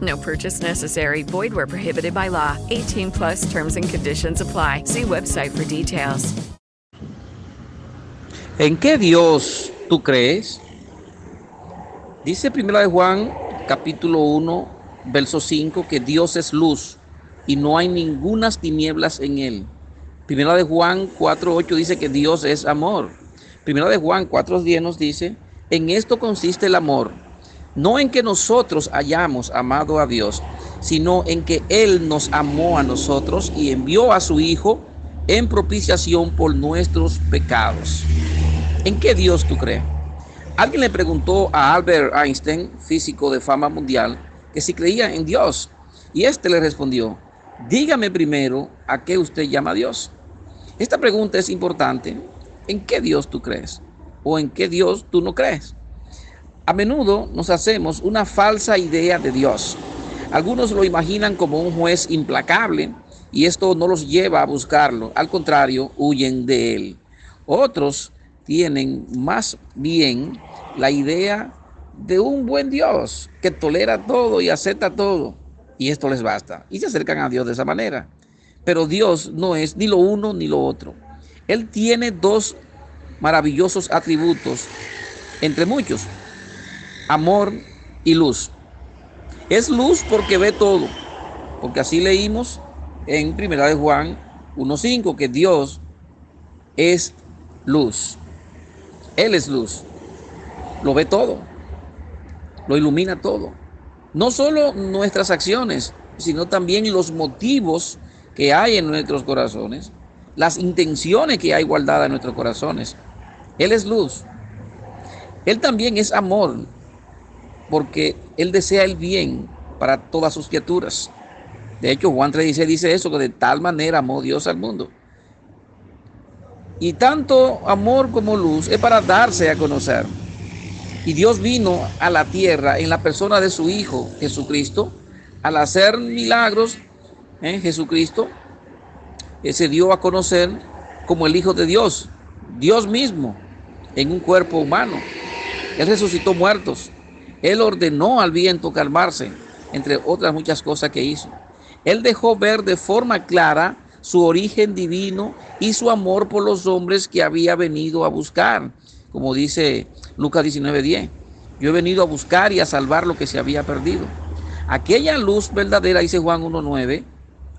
No purchase necessary. Void where prohibited by law. 18 plus terms and conditions apply. See website for details. ¿En qué Dios tú crees? Dice Primera de Juan, capítulo 1, verso 5, que Dios es luz y no hay ningunas tinieblas en él. Primera de Juan 4, 8 dice que Dios es amor. Primera de Juan 4, 10 nos dice, en esto consiste el amor, no en que nosotros hayamos amado a Dios, sino en que Él nos amó a nosotros y envió a su Hijo en propiciación por nuestros pecados. ¿En qué Dios tú crees? Alguien le preguntó a Albert Einstein, físico de fama mundial, que si creía en Dios. Y éste le respondió, dígame primero a qué usted llama a Dios. Esta pregunta es importante. ¿En qué Dios tú crees? ¿O en qué Dios tú no crees? A menudo nos hacemos una falsa idea de Dios. Algunos lo imaginan como un juez implacable y esto no los lleva a buscarlo. Al contrario, huyen de él. Otros tienen más bien la idea de un buen Dios que tolera todo y acepta todo. Y esto les basta. Y se acercan a Dios de esa manera. Pero Dios no es ni lo uno ni lo otro. Él tiene dos maravillosos atributos, entre muchos. Amor y luz. Es luz porque ve todo. Porque así leímos en Primera de Juan 1.5 que Dios es luz. Él es luz. Lo ve todo. Lo ilumina todo. No solo nuestras acciones, sino también los motivos que hay en nuestros corazones, las intenciones que hay guardadas en nuestros corazones. Él es luz. Él también es amor, porque Él desea el bien para todas sus criaturas. De hecho, Juan 3.16 dice eso, que de tal manera amó Dios al mundo. Y tanto amor como luz es para darse a conocer. Y Dios vino a la tierra en la persona de su Hijo Jesucristo, al hacer milagros en Jesucristo, se dio a conocer como el Hijo de Dios, Dios mismo, en un cuerpo humano. Él resucitó muertos. Él ordenó al viento calmarse, entre otras muchas cosas que hizo. Él dejó ver de forma clara su origen divino y su amor por los hombres que había venido a buscar. Como dice Lucas 19:10, yo he venido a buscar y a salvar lo que se había perdido. Aquella luz verdadera, dice Juan 1:9,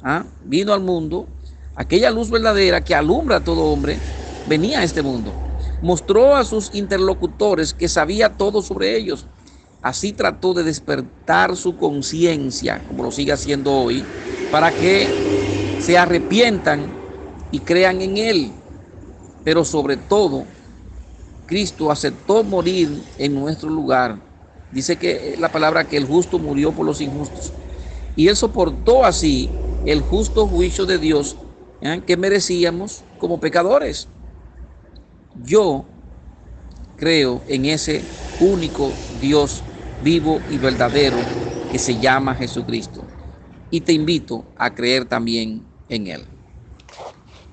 ¿ah? vino al mundo. Aquella luz verdadera que alumbra a todo hombre, venía a este mundo. Mostró a sus interlocutores que sabía todo sobre ellos. Así trató de despertar su conciencia, como lo sigue haciendo hoy, para que se arrepientan y crean en Él. Pero sobre todo, Cristo aceptó morir en nuestro lugar. Dice que la palabra que el justo murió por los injustos. Y Él soportó así el justo juicio de Dios ¿eh? que merecíamos como pecadores. Yo creo en ese único Dios vivo y verdadero que se llama Jesucristo. Y te invito a creer también en Él.